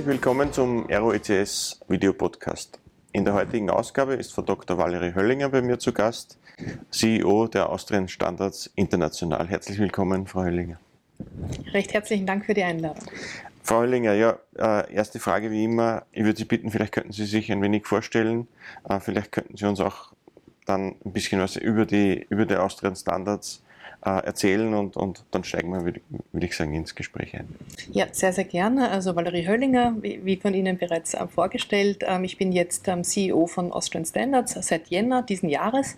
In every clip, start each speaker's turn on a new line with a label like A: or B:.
A: Herzlich willkommen zum Aero ECS Video Podcast. In der heutigen Ausgabe ist Frau Dr. Valerie Höllinger bei mir zu Gast, CEO der Austrian Standards International. Herzlich willkommen, Frau Höllinger.
B: Recht herzlichen Dank für die Einladung.
A: Frau Höllinger, ja, äh, erste Frage wie immer. Ich würde Sie bitten, vielleicht könnten Sie sich ein wenig vorstellen. Äh, vielleicht könnten Sie uns auch dann ein bisschen was über die, über die Austrian Standards erzählen und, und dann steigen wir, würde würd ich sagen, ins Gespräch ein.
B: Ja, sehr, sehr gerne. Also Valerie Höllinger, wie, wie von Ihnen bereits äh, vorgestellt, ähm, ich bin jetzt ähm, CEO von Austrian Standards seit Jänner diesen Jahres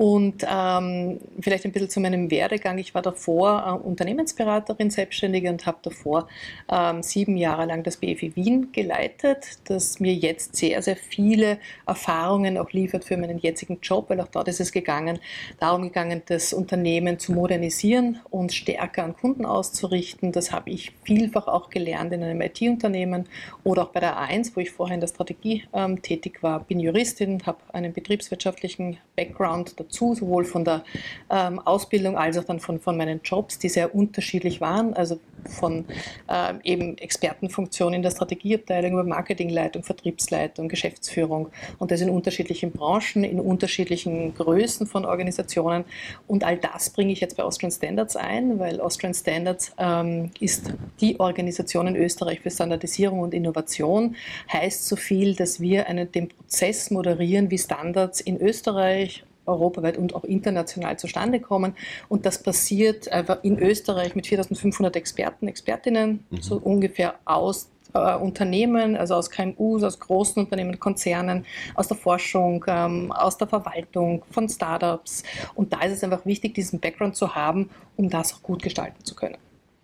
B: und ähm, vielleicht ein bisschen zu meinem Werdegang. Ich war davor äh, Unternehmensberaterin, Selbstständige und habe davor ähm, sieben Jahre lang das BFI Wien geleitet, das mir jetzt sehr, sehr viele Erfahrungen auch liefert für meinen jetzigen Job, weil auch dort ist es gegangen, darum gegangen, das Unternehmen zu modernisieren und stärker an Kunden auszurichten. Das habe ich vielfach auch gelernt in einem IT-Unternehmen oder auch bei der A1, wo ich vorher in der Strategie ähm, tätig war. Bin Juristin, habe einen betriebswirtschaftlichen Background dazu, sowohl von der ähm, Ausbildung als auch dann von, von meinen Jobs, die sehr unterschiedlich waren, also von ähm, eben Expertenfunktion in der Strategieabteilung über Marketingleitung, Vertriebsleitung, Geschäftsführung. Und das in unterschiedlichen Branchen, in unterschiedlichen Größen von Organisationen. Und all das bringe ich jetzt bei Austrian Standards ein, weil Austrian Standards ähm, ist die Organisation in Österreich für Standardisierung und Innovation, heißt so viel, dass wir einen, den Prozess moderieren, wie Standards in Österreich, europaweit und auch international zustande kommen. Und das passiert in Österreich mit 4500 Experten, Expertinnen, mhm. so ungefähr aus äh, Unternehmen, also aus KMUs, aus großen Unternehmen, Konzernen, aus der Forschung, ähm, aus der Verwaltung, von Startups. Und da ist es einfach wichtig, diesen Background zu haben, um das auch gut gestalten zu können.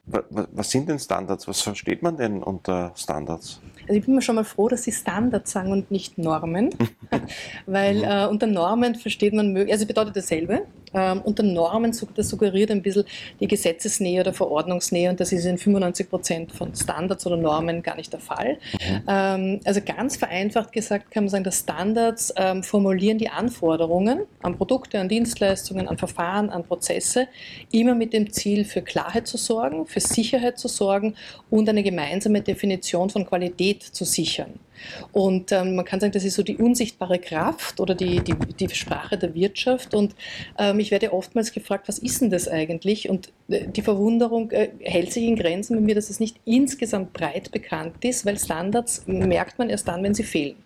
A: Was sind denn Standards? Was versteht man denn unter Standards?
B: Also ich bin mir schon mal froh, dass Sie Standards sagen und nicht Normen, weil äh, unter Normen versteht man, also bedeutet dasselbe, ähm, unter Normen, das suggeriert ein bisschen die Gesetzesnähe oder Verordnungsnähe und das ist in 95 Prozent von Standards oder Normen gar nicht der Fall. Mhm. Ähm, also ganz vereinfacht gesagt kann man sagen, dass Standards ähm, formulieren die Anforderungen an Produkte, an Dienstleistungen, an Verfahren, an Prozesse, immer mit dem Ziel für Klarheit zu sorgen, für Sicherheit zu sorgen und eine gemeinsame Definition von Qualität zu sichern. Und ähm, man kann sagen, das ist so die unsichtbare Kraft oder die, die, die Sprache der Wirtschaft. Und ähm, ich werde oftmals gefragt, was ist denn das eigentlich? Und äh, die Verwunderung äh, hält sich in Grenzen bei mir, dass es nicht insgesamt breit bekannt ist, weil Standards merkt man erst dann, wenn sie fehlen.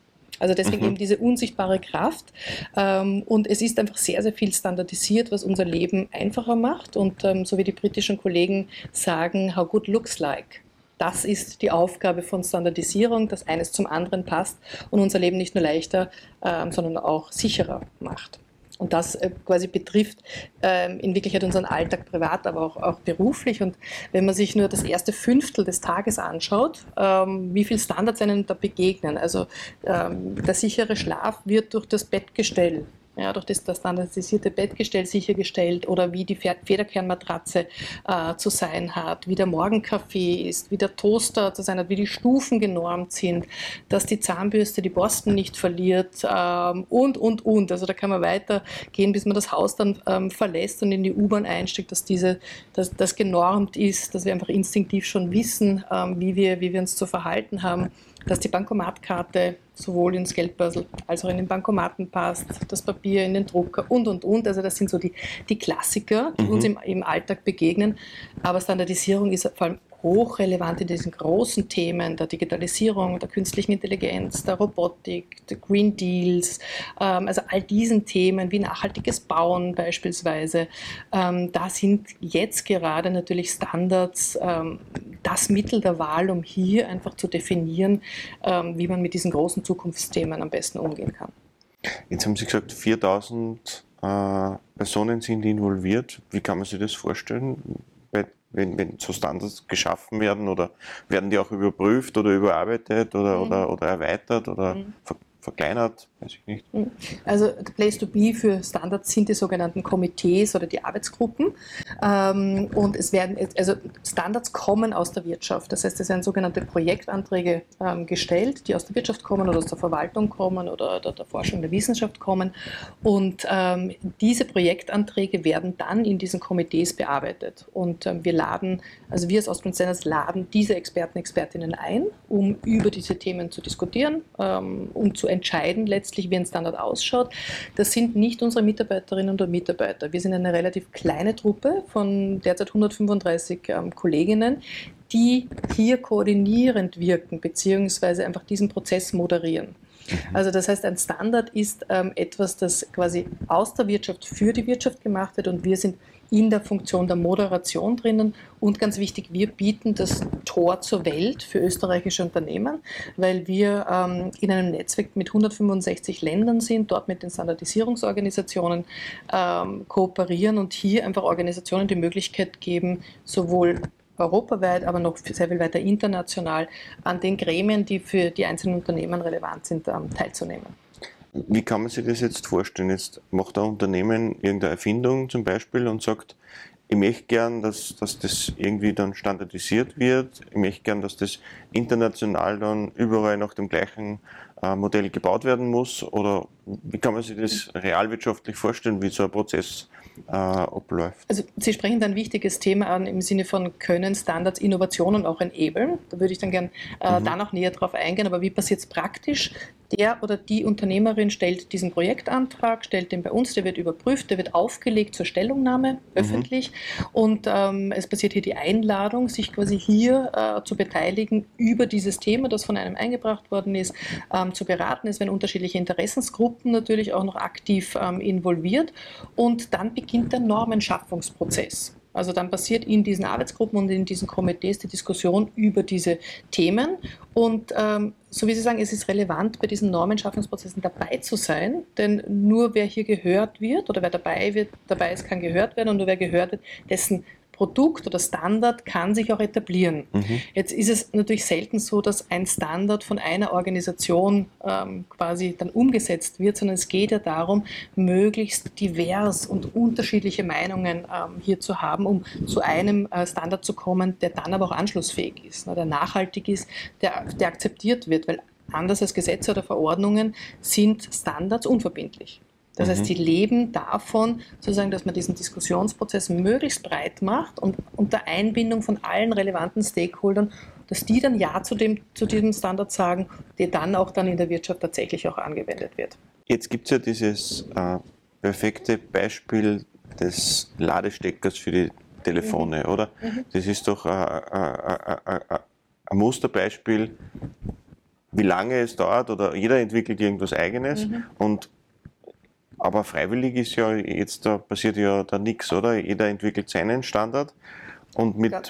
B: Also deswegen mhm. eben diese unsichtbare Kraft. Ähm, und es ist einfach sehr, sehr viel standardisiert, was unser Leben einfacher macht. Und ähm, so wie die britischen Kollegen sagen, how good looks like. Das ist die Aufgabe von Standardisierung, dass eines zum anderen passt und unser Leben nicht nur leichter, ähm, sondern auch sicherer macht. Und das äh, quasi betrifft ähm, in Wirklichkeit unseren Alltag privat, aber auch, auch beruflich. Und wenn man sich nur das erste Fünftel des Tages anschaut, ähm, wie viele Standards einem da begegnen. Also der sichere Schlaf wird durch das Bettgestell ja, durch das, das standardisierte Bettgestell sichergestellt oder wie die Federkernmatratze äh, zu sein hat, wie der Morgenkaffee ist, wie der Toaster zu sein hat, wie die Stufen genormt sind, dass die Zahnbürste die Borsten nicht verliert ähm, und, und, und. Also da kann man weitergehen, bis man das Haus dann ähm, verlässt und in die U-Bahn einsteigt, dass diese, dass das genormt ist, dass wir einfach instinktiv schon wissen, ähm, wie, wir, wie wir uns zu verhalten haben dass die Bankomatkarte sowohl ins Geldbörsel als auch in den Bankomaten passt, das Papier in den Drucker und, und, und. Also das sind so die, die Klassiker, die mhm. uns im, im Alltag begegnen. Aber Standardisierung ist vor allem hochrelevant in diesen großen Themen der Digitalisierung, der künstlichen Intelligenz, der Robotik, der Green Deals, ähm, also all diesen Themen wie nachhaltiges Bauen beispielsweise. Ähm, da sind jetzt gerade natürlich Standards ähm, das Mittel der Wahl, um hier einfach zu definieren, ähm, wie man mit diesen großen Zukunftsthemen am besten umgehen kann.
A: Jetzt haben Sie gesagt, 4000 äh, Personen sind involviert. Wie kann man sich das vorstellen? Wenn, wenn so Standards geschaffen werden oder werden die auch überprüft oder überarbeitet oder, mhm. oder, oder erweitert oder mhm. verkleinert? Weiß ich nicht.
B: Mhm. Also Place to Be für Standards sind die sogenannten Komitees oder die Arbeitsgruppen. Ähm, und es werden, also Standards kommen aus der Wirtschaft. Das heißt, es werden sogenannte Projektanträge ähm, gestellt, die aus der Wirtschaft kommen oder aus der Verwaltung kommen oder der, Forschung der Wissenschaft kommen. Und ähm, diese Projektanträge werden dann in diesen Komitees bearbeitet. Und wir laden, also wir als Austrian Standards laden diese Experten, Expertinnen ein, um über diese Themen zu diskutieren, um zu entscheiden letztlich, wie ein Standard ausschaut. Das sind nicht unsere Mitarbeiterinnen und Mitarbeiter. Wir sind eine relativ kleine Truppe von derzeit 135 ähm, Kolleginnen, die hier koordinierend wirken, beziehungsweise einfach diesen Prozess moderieren. Mhm. Also das heißt, ein Standard ist ähm, etwas, das quasi aus der Wirtschaft für die Wirtschaft gemacht wird und wir sind in der Funktion der Moderation drinnen. Und ganz wichtig, wir bieten das Tor zur Welt für österreichische Unternehmen, weil wir ähm, in einem Netzwerk mit 165 Ländern sind, dort mit den Standardisierungsorganisationen ähm, kooperieren und hier einfach Organisationen die Möglichkeit geben, sowohl europaweit, aber noch sehr viel weiter international an den Gremien, die für die einzelnen Unternehmen relevant sind, ähm, teilzunehmen.
A: Wie kann man sich das jetzt vorstellen? Jetzt macht ein Unternehmen irgendeine Erfindung zum Beispiel und sagt, ich möchte gern, dass, dass das irgendwie dann standardisiert wird. Ich möchte gern, dass das international dann überall nach dem gleichen äh, Modell gebaut werden muss. Oder wie kann man sich das realwirtschaftlich vorstellen, wie so ein Prozess äh, abläuft?
B: Also Sie sprechen da ein wichtiges Thema an im Sinne von können Standards Innovationen auch enablen. Da würde ich dann gern äh, mhm. da noch näher drauf eingehen. Aber wie passiert es praktisch? der oder die Unternehmerin stellt diesen Projektantrag, stellt den bei uns, der wird überprüft, der wird aufgelegt zur Stellungnahme mhm. öffentlich und ähm, es passiert hier die Einladung, sich quasi hier äh, zu beteiligen über dieses Thema, das von einem eingebracht worden ist, ähm, zu beraten. Es werden unterschiedliche Interessensgruppen natürlich auch noch aktiv ähm, involviert und dann beginnt der Normenschaffungsprozess. Also dann passiert in diesen Arbeitsgruppen und in diesen Komitees die Diskussion über diese Themen. Und ähm, so wie Sie sagen, es ist relevant, bei diesen Normenschaffungsprozessen dabei zu sein, denn nur wer hier gehört wird oder wer dabei, wird, dabei ist, kann gehört werden und nur wer gehört wird, dessen Produkt oder Standard kann sich auch etablieren. Mhm. Jetzt ist es natürlich selten so, dass ein Standard von einer Organisation ähm, quasi dann umgesetzt wird, sondern es geht ja darum, möglichst divers und unterschiedliche Meinungen ähm, hier zu haben, um zu einem äh, Standard zu kommen, der dann aber auch anschlussfähig ist, ne, der nachhaltig ist, der, der akzeptiert wird, weil anders als Gesetze oder Verordnungen sind Standards unverbindlich. Das mhm. heißt, sie leben davon, sozusagen, dass man diesen Diskussionsprozess möglichst breit macht und unter Einbindung von allen relevanten Stakeholdern, dass die dann Ja zu, dem, zu diesem Standard sagen, der dann auch dann in der Wirtschaft tatsächlich auch angewendet wird.
A: Jetzt gibt es ja dieses äh, perfekte Beispiel des Ladesteckers für die Telefone, mhm. oder? Mhm. Das ist doch äh, äh, äh, ein Musterbeispiel, wie lange es dauert oder jeder entwickelt irgendwas Eigenes mhm. und aber freiwillig ist ja jetzt, da passiert ja da nichts, oder? Jeder entwickelt seinen Standard und mit ja.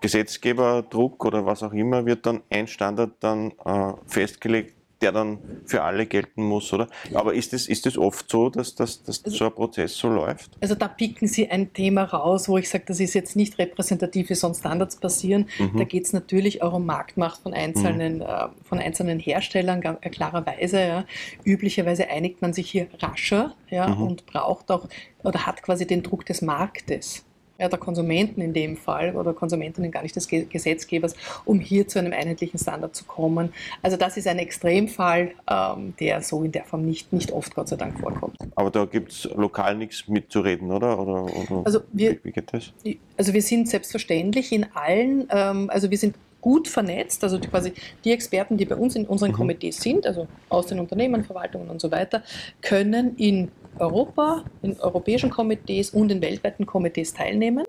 A: Gesetzgeberdruck oder was auch immer wird dann ein Standard dann äh, festgelegt, der dann für alle gelten muss, oder? Aber ist es ist das oft so, dass, dass, dass also, so ein Prozess so läuft?
B: Also da picken Sie ein Thema raus, wo ich sage, das ist jetzt nicht repräsentativ, wie sonst Standards passieren. Mhm. Da geht es natürlich auch um Marktmacht von einzelnen, mhm. äh, von einzelnen Herstellern, äh, klarerweise. Ja. Üblicherweise einigt man sich hier rascher ja, mhm. und braucht auch oder hat quasi den Druck des Marktes ja, der Konsumenten in dem Fall oder Konsumentinnen gar nicht des Gesetzgebers, um hier zu einem einheitlichen Standard zu kommen. Also das ist ein Extremfall, ähm, der so in der Form nicht, nicht oft Gott sei Dank vorkommt.
A: Aber da gibt es lokal nichts mitzureden, oder? oder, oder
B: also wir, wie, wie, geht das? Also wir sind selbstverständlich in allen, ähm, also wir sind gut vernetzt, also die, quasi die Experten, die bei uns in unseren mhm. Komitees sind, also aus den Unternehmen, Verwaltungen und so weiter, können in Europa, in europäischen Komitees und in weltweiten Komitees teilnehmen.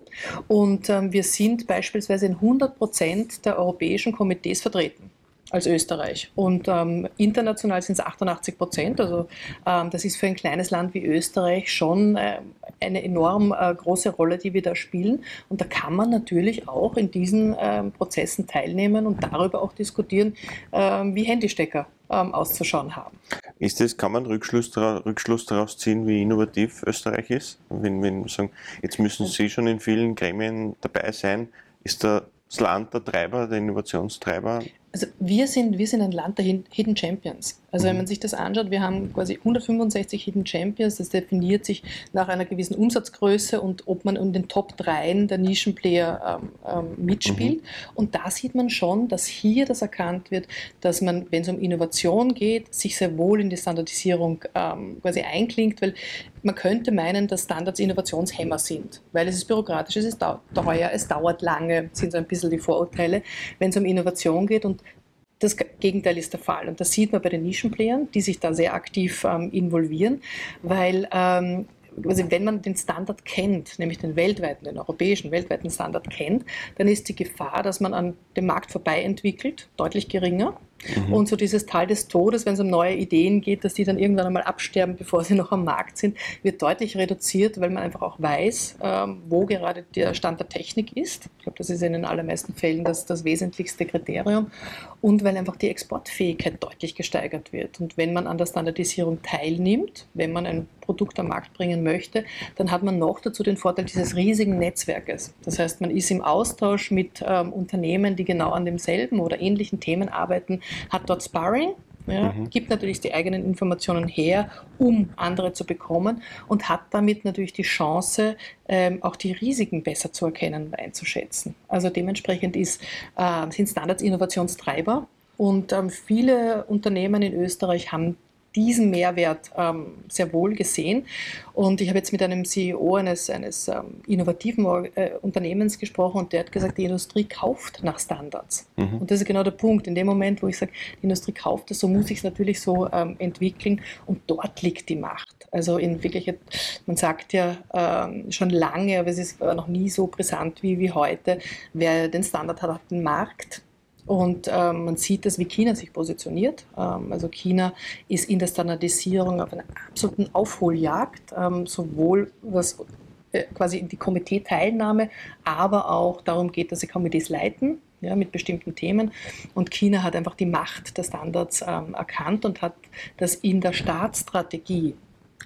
B: Und ähm, wir sind beispielsweise in 100 Prozent der europäischen Komitees vertreten als Österreich. Und ähm, international sind es 88 Prozent. Also ähm, das ist für ein kleines Land wie Österreich schon äh, eine enorm äh, große Rolle, die wir da spielen. Und da kann man natürlich auch in diesen ähm, Prozessen teilnehmen und darüber auch diskutieren, ähm, wie Handystecker ähm, auszuschauen haben.
A: Ist das, kann man Rückschluss, Rückschluss daraus ziehen, wie innovativ Österreich ist? Wenn, wenn sagen, jetzt müssen Sie schon in vielen Gremien dabei sein, ist da das Land der Treiber, der Innovationstreiber?
B: Also wir sind, wir sind ein Land der Hidden Champions. Also wenn mhm. man sich das anschaut, wir haben quasi 165 Hidden Champions, das definiert sich nach einer gewissen Umsatzgröße und ob man in den Top 3 der Nischenplayer ähm, ähm, mitspielt. Mhm. Und da sieht man schon, dass hier das erkannt wird, dass man, wenn es um Innovation geht, sich sehr wohl in die Standardisierung ähm, quasi einklingt, weil man könnte meinen, dass Standards Innovationshemmer sind, weil es ist bürokratisch, es ist teuer, es dauert lange, sind so ein bisschen die Vorurteile, wenn es um Innovation geht und das Gegenteil ist der Fall. Und das sieht man bei den Nischenplayern, die sich da sehr aktiv ähm, involvieren, weil ähm, also wenn man den Standard kennt, nämlich den weltweiten, den europäischen weltweiten Standard kennt, dann ist die Gefahr, dass man an dem Markt vorbei entwickelt, deutlich geringer. Mhm. Und so dieses Tal des Todes, wenn es um neue Ideen geht, dass die dann irgendwann einmal absterben, bevor sie noch am Markt sind, wird deutlich reduziert, weil man einfach auch weiß, ähm, wo gerade der Stand der Technik ist. Ich glaube, das ist in den allermeisten Fällen das, das wesentlichste Kriterium. Und weil einfach die Exportfähigkeit deutlich gesteigert wird. Und wenn man an der Standardisierung teilnimmt, wenn man ein Produkt am Markt bringen möchte, dann hat man noch dazu den Vorteil dieses riesigen Netzwerkes. Das heißt, man ist im Austausch mit ähm, Unternehmen, die genau an demselben oder ähnlichen Themen arbeiten, hat dort Sparring, ja, mhm. gibt natürlich die eigenen Informationen her, um andere zu bekommen und hat damit natürlich die Chance, ähm, auch die Risiken besser zu erkennen und einzuschätzen. Also dementsprechend ist, äh, sind Standards Innovationstreiber und ähm, viele Unternehmen in Österreich haben diesen Mehrwert ähm, sehr wohl gesehen. Und ich habe jetzt mit einem CEO eines, eines ähm, innovativen äh, Unternehmens gesprochen und der hat gesagt, die Industrie kauft nach Standards. Mhm. Und das ist genau der Punkt. In dem Moment, wo ich sage, die Industrie kauft es, so muss ich es natürlich so ähm, entwickeln und dort liegt die Macht. Also in Wirklichkeit, man sagt ja ähm, schon lange, aber es ist noch nie so brisant wie, wie heute, wer den Standard hat, hat den Markt. Und ähm, man sieht das, wie China sich positioniert. Ähm, also China ist in der Standardisierung auf einer absoluten Aufholjagd, ähm, sowohl was äh, quasi die Komitee-Teilnahme, aber auch darum geht, dass sie Komitees leiten. Ja, mit bestimmten Themen. Und China hat einfach die Macht der Standards ähm, erkannt und hat das in der Staatsstrategie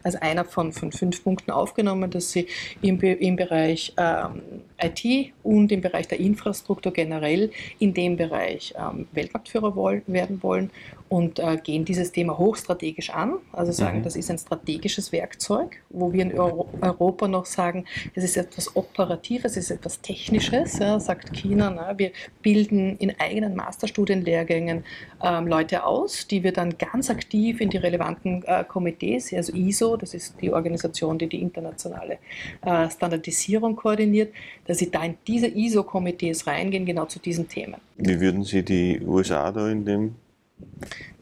B: als einer von, von fünf Punkten aufgenommen, dass sie im, im Bereich ähm, IT und im Bereich der Infrastruktur generell in dem Bereich ähm, Weltmarktführer wollen, werden wollen und äh, gehen dieses Thema hochstrategisch an. Also sagen, mhm. das ist ein strategisches Werkzeug, wo wir in Euro Europa noch sagen, es ist etwas Operatives, es ist etwas Technisches, ja, sagt China. Na, wir bilden in eigenen Masterstudienlehrgängen ähm, Leute aus, die wir dann ganz aktiv in die relevanten äh, Komitees, also ISO, das ist die Organisation, die die internationale äh, Standardisierung koordiniert, dass sie da in diese ISO-Komitees reingehen, genau zu diesen Themen.
A: Wie würden Sie die USA da in dem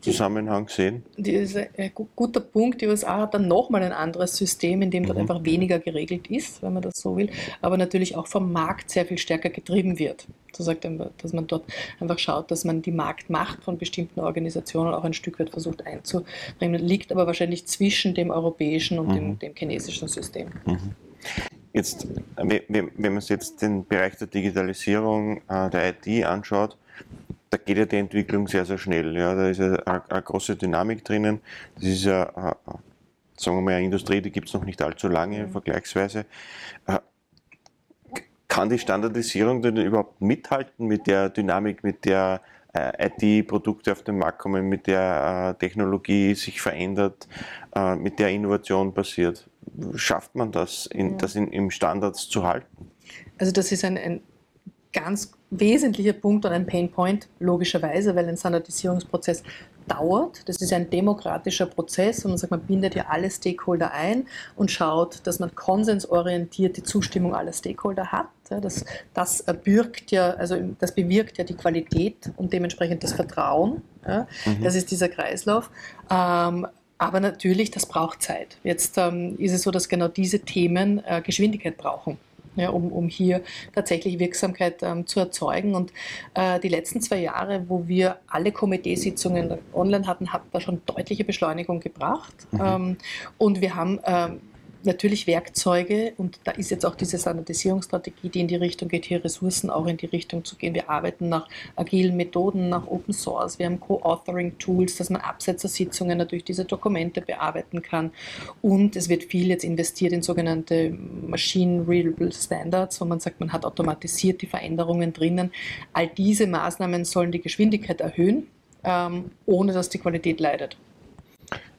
A: Zusammenhang sehen?
B: Das ist ein guter Punkt. Die USA hat dann nochmal ein anderes System, in dem dort mhm. einfach weniger geregelt ist, wenn man das so will, aber natürlich auch vom Markt sehr viel stärker getrieben wird. So sagt er, dass man dort einfach schaut, dass man die Marktmacht von bestimmten Organisationen auch ein Stück weit versucht einzubringen, liegt aber wahrscheinlich zwischen dem europäischen und mhm. dem, dem, chinesischen System. Mhm.
A: Jetzt, wenn man sich jetzt den Bereich der Digitalisierung äh, der IT anschaut, da geht ja die Entwicklung sehr, sehr schnell. Ja. Da ist ja eine, eine große Dynamik drinnen. Das ist ja, eine, sagen wir mal, eine Industrie, die gibt es noch nicht allzu lange mhm. vergleichsweise. Äh, kann die Standardisierung denn überhaupt mithalten mit der Dynamik, mit der äh, IT-Produkte auf den Markt kommen, mit der äh, Technologie sich verändert, mit der Innovation passiert? Schafft man das, in, das in, im Standards zu halten?
B: Also das ist ein, ein ganz wesentlicher Punkt und ein Painpoint, logischerweise, weil ein Standardisierungsprozess dauert. Das ist ein demokratischer Prozess und man sagt, man bindet ja alle Stakeholder ein und schaut, dass man konsensorientiert die Zustimmung aller Stakeholder hat. Das, das birgt ja, also das bewirkt ja die Qualität und dementsprechend das Vertrauen. Mhm. Das ist dieser Kreislauf. Ähm, aber natürlich, das braucht Zeit. Jetzt ähm, ist es so, dass genau diese Themen äh, Geschwindigkeit brauchen ja, um, um hier tatsächlich Wirksamkeit ähm, zu erzeugen. Und äh, die letzten zwei Jahre, wo wir alle Komiteesitzungen online hatten, hat da schon deutliche Beschleunigung gebracht. Mhm. Ähm, und wir haben ähm, natürlich Werkzeuge und da ist jetzt auch diese Standardisierungsstrategie, die in die Richtung geht, hier Ressourcen auch in die Richtung zu gehen. Wir arbeiten nach agilen Methoden, nach Open Source, wir haben Co-Authoring-Tools, dass man Absetzersitzungen natürlich diese Dokumente bearbeiten kann und es wird viel jetzt investiert in sogenannte Machine Readable Standards, wo man sagt, man hat automatisiert die Veränderungen drinnen. All diese Maßnahmen sollen die Geschwindigkeit erhöhen, ähm, ohne dass die Qualität leidet.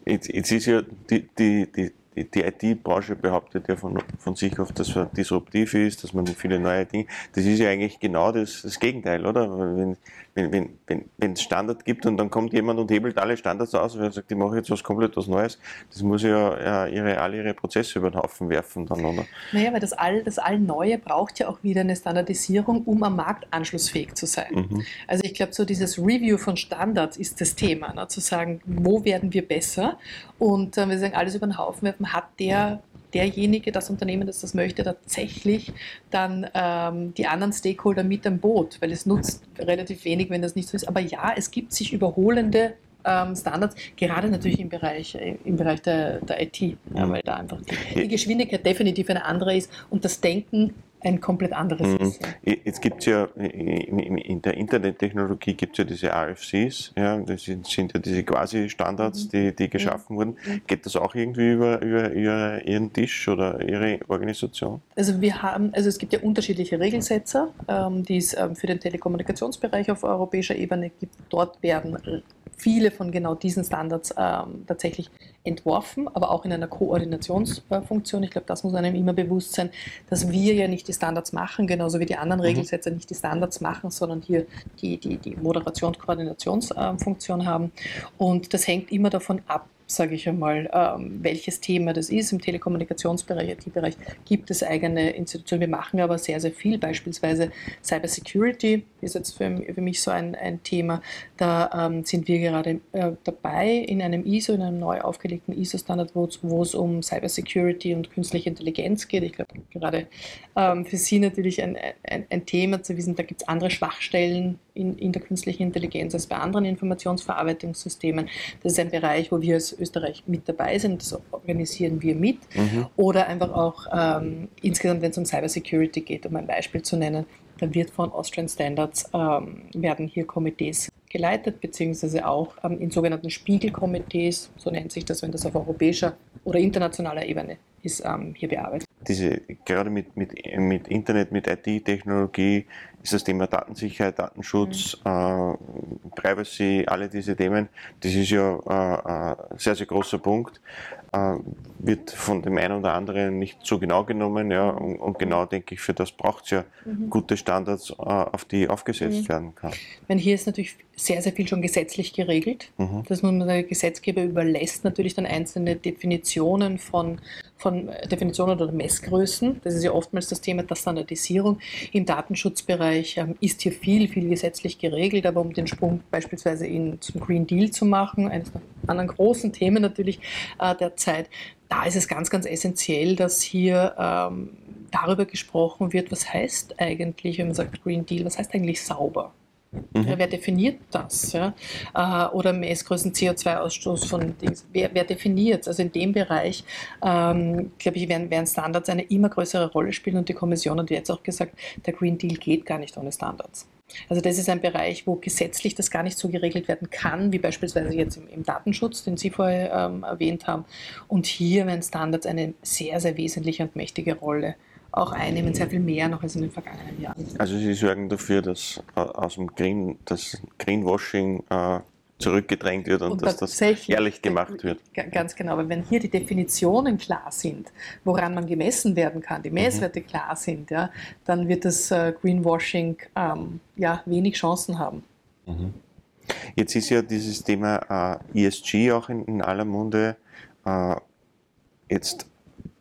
A: Jetzt ist ja die, die, die die, die IT-Branche behauptet ja von, von sich oft, dass man disruptiv ist, dass man viele neue Dinge. Das ist ja eigentlich genau das, das Gegenteil, oder? Wenn, wenn, wenn, wenn, wenn es Standard gibt und dann kommt jemand und hebelt alle Standards aus und sagt, ich mache jetzt was komplett was Neues, das muss ja, ja ihre, alle ihre Prozesse über den Haufen werfen dann, oder?
B: Naja, weil das all, das all Neue braucht ja auch wieder eine Standardisierung, um am Markt anschlussfähig zu sein. Mhm. Also ich glaube, so dieses Review von Standards ist das Thema, ne? zu sagen, wo werden wir besser und äh, wir sagen, alles über den Haufen werfen, hat der derjenige, das Unternehmen, das das möchte, tatsächlich dann ähm, die anderen Stakeholder mit am Boot, weil es nutzt relativ wenig, wenn das nicht so ist. Aber ja, es gibt sich überholende ähm, Standards, gerade natürlich im Bereich, äh, im Bereich der, der IT, ja, weil da einfach die, die Geschwindigkeit definitiv eine andere ist. Und das Denken ein komplett anderes mhm. ist.
A: Ja. Jetzt gibt es ja in der Internettechnologie gibt es ja diese RFCs, ja, das sind, sind ja diese quasi Standards, mhm. die, die geschaffen mhm. wurden. Geht das auch irgendwie über, über, über, Ihren Tisch oder Ihre Organisation?
B: Also wir haben, also es gibt ja unterschiedliche Regelsetzer, ähm, die es ähm, für den Telekommunikationsbereich auf europäischer Ebene gibt. Dort werden viele von genau diesen Standards ähm, tatsächlich entworfen, aber auch in einer Koordinationsfunktion. Ich glaube, das muss einem immer bewusst sein, dass wir ja nicht die Standards machen, genauso wie die anderen mhm. Regelsetzer nicht die Standards machen, sondern hier die, die, die Moderations- Koordinationsfunktion haben. Und das hängt immer davon ab, sage ich einmal, ähm, welches Thema das ist. Im Telekommunikationsbereich, IT-Bereich gibt es eigene Institutionen. Wir machen aber sehr, sehr viel. Beispielsweise Cybersecurity ist jetzt für, für mich so ein, ein Thema. Da ähm, sind wir gerade äh, dabei in einem ISO, in einem neu aufgelegten ISO-Standard, wo es um Cybersecurity und künstliche Intelligenz geht. Ich glaube, gerade ähm, für Sie natürlich ein, ein, ein Thema zu wissen, da gibt es andere Schwachstellen in, in der künstlichen Intelligenz als bei anderen Informationsverarbeitungssystemen. Das ist ein Bereich, wo wir als Österreich mit dabei sind, das organisieren wir mit. Mhm. Oder einfach auch ähm, insgesamt, wenn es um Cybersecurity geht, um ein Beispiel zu nennen, dann wird von Austrian Standards, ähm, werden hier Komitees geleitet, beziehungsweise auch ähm, in sogenannten Spiegelkomitees, so nennt sich das, wenn das auf europäischer oder internationaler Ebene ist, ähm, hier bearbeitet.
A: Diese, gerade mit, mit, mit Internet, mit IT-Technologie ist das Thema Datensicherheit, Datenschutz, mhm. äh, Privacy, alle diese Themen, das ist ja äh, ein sehr, sehr großer Punkt. Äh, wird von dem einen oder anderen nicht so genau genommen. Ja, und, und genau denke ich, für das braucht es ja mhm. gute Standards, äh, auf die aufgesetzt mhm. werden kann.
B: Wenn hier ist natürlich sehr, sehr viel schon gesetzlich geregelt. Mhm. Dass man der Gesetzgeber überlässt natürlich dann einzelne Definitionen von, von Definitionen oder Messgrößen. Das ist ja oftmals das Thema der Standardisierung. Im Datenschutzbereich ähm, ist hier viel, viel gesetzlich geregelt, aber um den Sprung beispielsweise in, zum Green Deal zu machen, eines der anderen großen Themen natürlich äh, der Zeit, da ist es ganz, ganz essentiell, dass hier ähm, darüber gesprochen wird, was heißt eigentlich, wenn man sagt Green Deal, was heißt eigentlich sauber? Mhm. Ja, wer definiert das? Ja? Äh, oder Messgrößen CO2-Ausstoß von Dings. Wer, wer definiert Also in dem Bereich, ähm, glaube ich, werden, werden, Standards eine immer größere Rolle spielen und die Kommission hat jetzt auch gesagt, der Green Deal geht gar nicht ohne Standards. Also das ist ein Bereich, wo gesetzlich das gar nicht so geregelt werden kann, wie beispielsweise jetzt im, im Datenschutz, den Sie vorher ähm, erwähnt haben. Und hier werden Standards eine sehr, sehr wesentliche und mächtige Rolle auch einnehmen, sehr viel mehr noch als in den vergangenen Jahren.
A: Also Sie sorgen dafür, dass äh, aus dem Green, das Greenwashing äh, zurückgedrängt wird und, und dass das ehrlich gemacht wird.
B: Ganz genau, weil wenn hier die Definitionen klar sind, woran man gemessen werden kann, die mhm. Messwerte mhm. klar sind, ja, dann wird das äh, Greenwashing ähm, ja, wenig Chancen haben.
A: Mhm. Jetzt ist ja dieses Thema äh, ESG auch in, in aller Munde. Äh, jetzt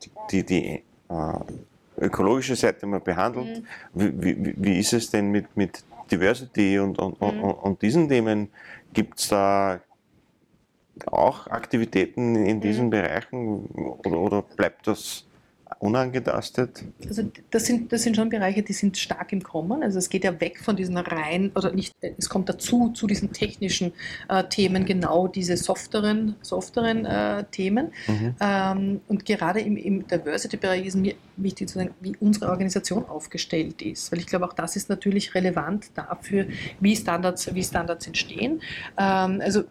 A: die, die, die äh, ökologische Seite mal behandelt. Mhm. Wie, wie, wie, ist es denn mit, mit Diversity und, und, mhm. und, und diesen Themen? Gibt es da auch Aktivitäten in diesen mhm. Bereichen oder, oder, bleibt das unangetastet?
B: Also das sind, das sind schon Bereiche, die sind stark im Kommen. Also es geht ja weg von diesen rein, oder nicht, es kommt dazu, zu diesen technischen äh, Themen, genau diese softeren, softeren äh, Themen. Mhm. Ähm, und gerade im, im Diversity-Bereich ist mir wichtig zu sagen, wie unsere Organisation aufgestellt ist. Weil ich glaube, auch das ist natürlich relevant dafür, wie Standards, wie Standards entstehen. Ähm, also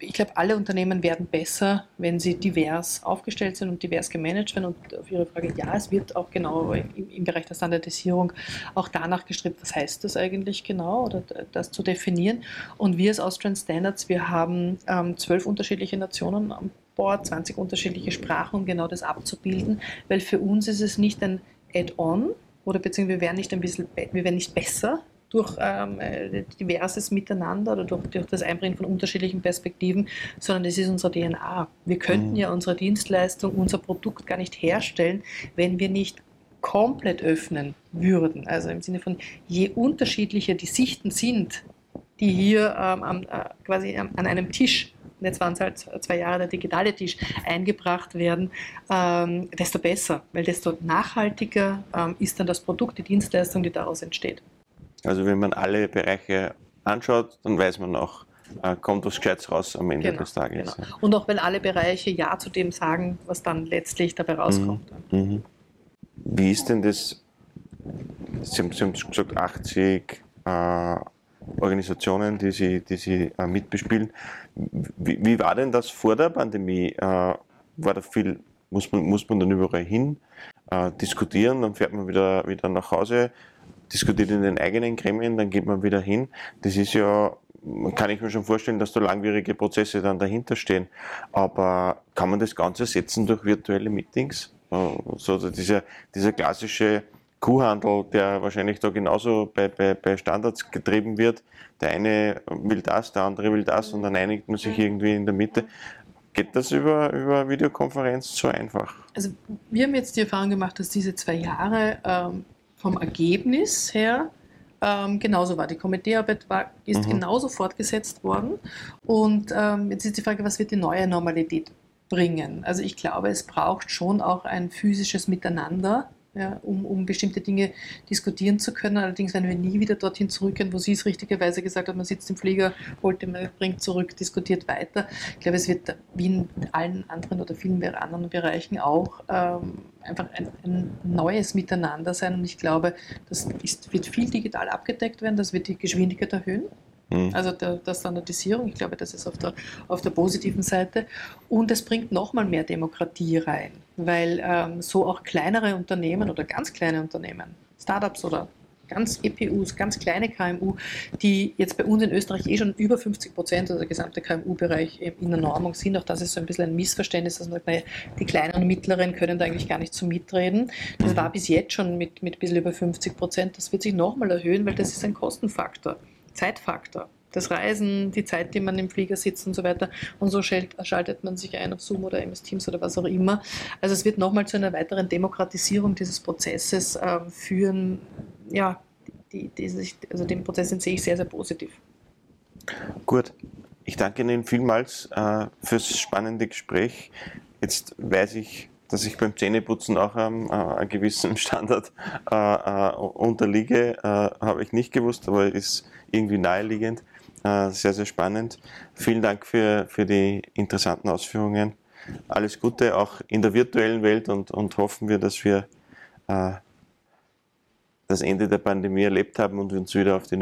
B: ich glaube, alle Unternehmen werden besser, wenn sie divers aufgestellt sind und divers gemanagt werden. Und auf Ihre Frage, ja, es wird auch genau im, im Bereich der Standardisierung auch danach gestrebt, was heißt das eigentlich genau oder das zu definieren. Und wir als Austrian Standards, wir haben ähm, zwölf unterschiedliche Nationen an Bord, 20 unterschiedliche Sprachen, um genau das abzubilden, weil für uns ist es nicht ein Add-on, oder beziehungsweise wir werden nicht ein bisschen, wir werden nicht besser, durch ähm, äh, diverses Miteinander oder durch, durch, das Einbringen von unterschiedlichen Perspektiven, sondern es ist unsere DNA. Wir könnten mhm. ja unsere Dienstleistung, unser Produkt gar nicht herstellen, wenn wir nicht komplett öffnen würden. Also im Sinne von, je unterschiedlicher die Sichten sind, die hier ähm, äh, quasi an einem Tisch jetzt waren es halt zwei Jahre der digitale Tisch, eingebracht werden, ähm, desto besser, weil desto nachhaltiger ähm, ist dann das Produkt, die Dienstleistung, die daraus entsteht.
A: Also wenn man alle Bereiche anschaut, dann weiß man auch, äh, kommt was Gescheites raus am Ende genau, des Tages.
B: Genau. Und auch wenn alle Bereiche Ja zu dem sagen, was dann letztlich dabei rauskommt.
A: Mhm. Mhm. Wie ist denn das? Sie haben, Sie haben gesagt, 80 äh, Organisationen, die Sie, die Sie äh, mitbespielen. Wie, wie, war denn das vor der Pandemie? Äh, war da viel, muss man, muss man dann überall hin äh, diskutieren, dann fährt man wieder, wieder nach Hause? Diskutiert in den eigenen Gremien, dann geht man wieder hin. Das ist ja, kann ich mir schon vorstellen, dass da langwierige Prozesse dann dahinter stehen. Aber kann man das Ganze setzen durch virtuelle Meetings? So also dieser, dieser klassische Kuhhandel, der wahrscheinlich da genauso bei, bei, bei Standards getrieben wird. Der eine will das, der andere will das und dann einigt man sich irgendwie in der Mitte. Geht das über, über Videokonferenz so einfach?
B: Also wir haben jetzt die Erfahrung gemacht, dass diese zwei Jahre ähm, vom Ergebnis her ähm, genauso war. Die Komiteearbeit war, ist mhm. genauso fortgesetzt worden. Und ähm, jetzt ist die Frage, was wird die neue Normalität bringen? Also ich glaube, es braucht schon auch ein physisches Miteinander ja, um, um bestimmte Dinge diskutieren zu können. Allerdings werden wir nie wieder dorthin zurückkehren, wo Sie es richtigerweise gesagt haben, man sitzt im Flieger, holt den, bringt zurück, diskutiert weiter. Ich glaube, es wird wie in allen anderen oder vielen anderen Bereichen auch ähm, einfach ein, ein, neues Miteinander sein. Und ich glaube, das ist, wird viel digital abgedeckt werden, das wird die Geschwindigkeit erhöhen. Mhm. Also der, der, Standardisierung, ich glaube, das ist auf der, auf der positiven Seite. Und es bringt nochmal mehr Demokratie rein, weil ähm, so auch kleinere Unternehmen oder ganz kleine Unternehmen, Startups oder ganz EPUs, ganz kleine KMU, die jetzt bei uns in Österreich eh schon über 50 Prozent, also der gesamte KMU-Bereich in der Normung sind. Auch das ist so ein bisschen ein Missverständnis, dass man sagt, die kleinen und mittleren können da eigentlich gar nicht so mitreden. Das war bis jetzt schon mit, mit ein bisschen über 50 Prozent. Das wird sich nochmal erhöhen, weil das ist ein Kostenfaktor. Zeitfaktor. Das Reisen, die Zeit, die man im Flieger sitzt und so weiter. Und so schaltet man sich ein auf Zoom oder MS Teams oder was auch immer. Also es wird nochmal zu einer weiteren Demokratisierung dieses Prozesses äh, führen. Ja, die, die, also den Prozess sehe ich sehr, sehr positiv.
A: Gut. Ich danke Ihnen vielmals äh, fürs spannende Gespräch. Jetzt weiß ich, dass ich beim Zähneputzen auch ähm, äh, einem gewissen Standard äh, äh, unterliege, äh, habe ich nicht gewusst, aber ist irgendwie naheliegend. Äh, sehr, sehr spannend. Vielen Dank für, für die interessanten Ausführungen. Alles Gute auch in der virtuellen Welt und, und hoffen wir, dass wir das Ende der Pandemie erlebt haben und uns wieder auf die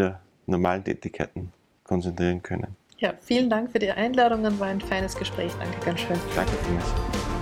A: normalen Tätigkeiten konzentrieren können.
B: Ja, vielen Dank für die Einladung und war ein feines Gespräch. Danke ganz schön.
A: Danke vielmals.